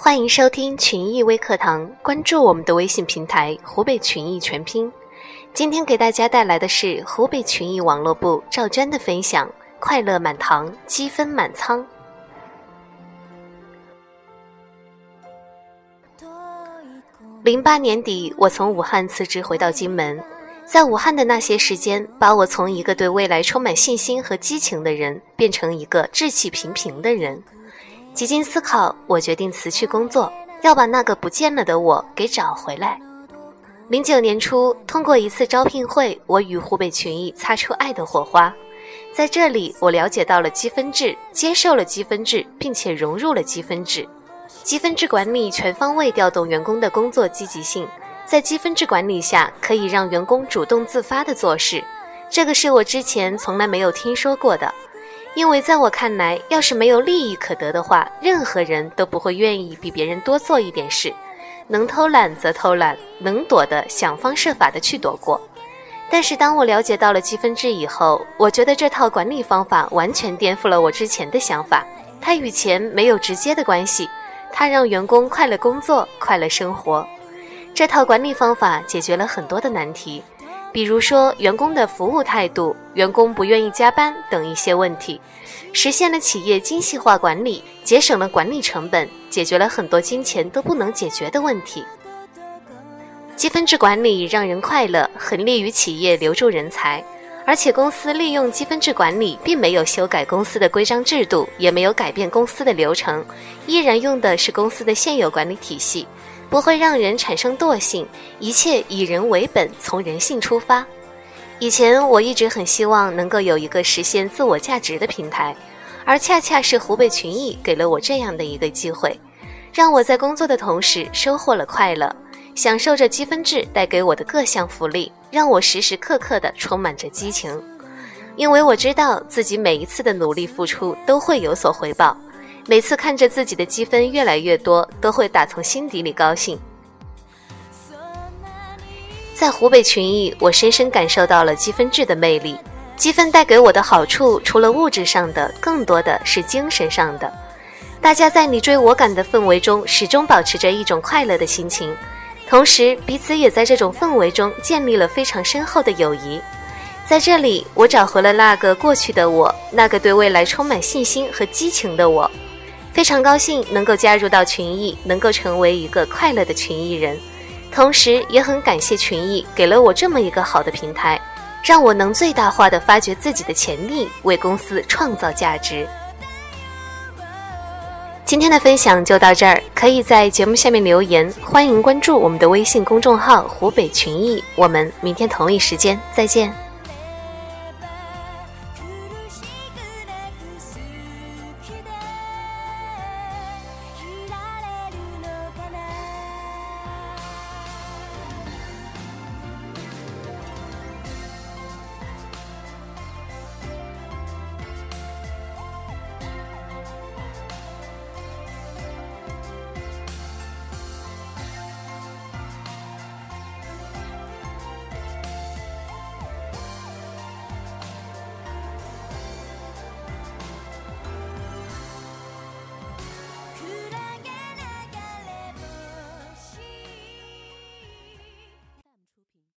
欢迎收听群益微课堂，关注我们的微信平台“湖北群益全拼”。今天给大家带来的是湖北群益网络部赵娟的分享：快乐满堂，积分满仓。零八年底，我从武汉辞职回到荆门，在武汉的那些时间，把我从一个对未来充满信心和激情的人，变成一个志气平平的人。几经思考，我决定辞去工作，要把那个不见了的我给找回来。零九年初，通过一次招聘会，我与湖北群益擦出爱的火花。在这里，我了解到了积分制，接受了积分制，并且融入了积分制。积分制管理全方位调动员工的工作积极性，在积分制管理下，可以让员工主动自发地做事，这个是我之前从来没有听说过的。因为在我看来，要是没有利益可得的话，任何人都不会愿意比别人多做一点事。能偷懒则偷懒，能躲的想方设法的去躲过。但是当我了解到了积分制以后，我觉得这套管理方法完全颠覆了我之前的想法。它与钱没有直接的关系，它让员工快乐工作、快乐生活。这套管理方法解决了很多的难题。比如说，员工的服务态度、员工不愿意加班等一些问题，实现了企业精细化管理，节省了管理成本，解决了很多金钱都不能解决的问题。积分制管理让人快乐，很利于企业留住人才，而且公司利用积分制管理，并没有修改公司的规章制度，也没有改变公司的流程，依然用的是公司的现有管理体系。不会让人产生惰性，一切以人为本，从人性出发。以前我一直很希望能够有一个实现自我价值的平台，而恰恰是湖北群益给了我这样的一个机会，让我在工作的同时收获了快乐，享受着积分制带给我的各项福利，让我时时刻刻的充满着激情。因为我知道自己每一次的努力付出都会有所回报。每次看着自己的积分越来越多，都会打从心底里高兴。在湖北群益，我深深感受到了积分制的魅力。积分带给我的好处，除了物质上的，更多的是精神上的。大家在你追我赶的氛围中，始终保持着一种快乐的心情，同时彼此也在这种氛围中建立了非常深厚的友谊。在这里，我找回了那个过去的我，那个对未来充满信心和激情的我。非常高兴能够加入到群艺，能够成为一个快乐的群艺人，同时也很感谢群艺给了我这么一个好的平台，让我能最大化的发掘自己的潜力，为公司创造价值。今天的分享就到这儿，可以在节目下面留言，欢迎关注我们的微信公众号“湖北群艺”，我们明天同一时间再见。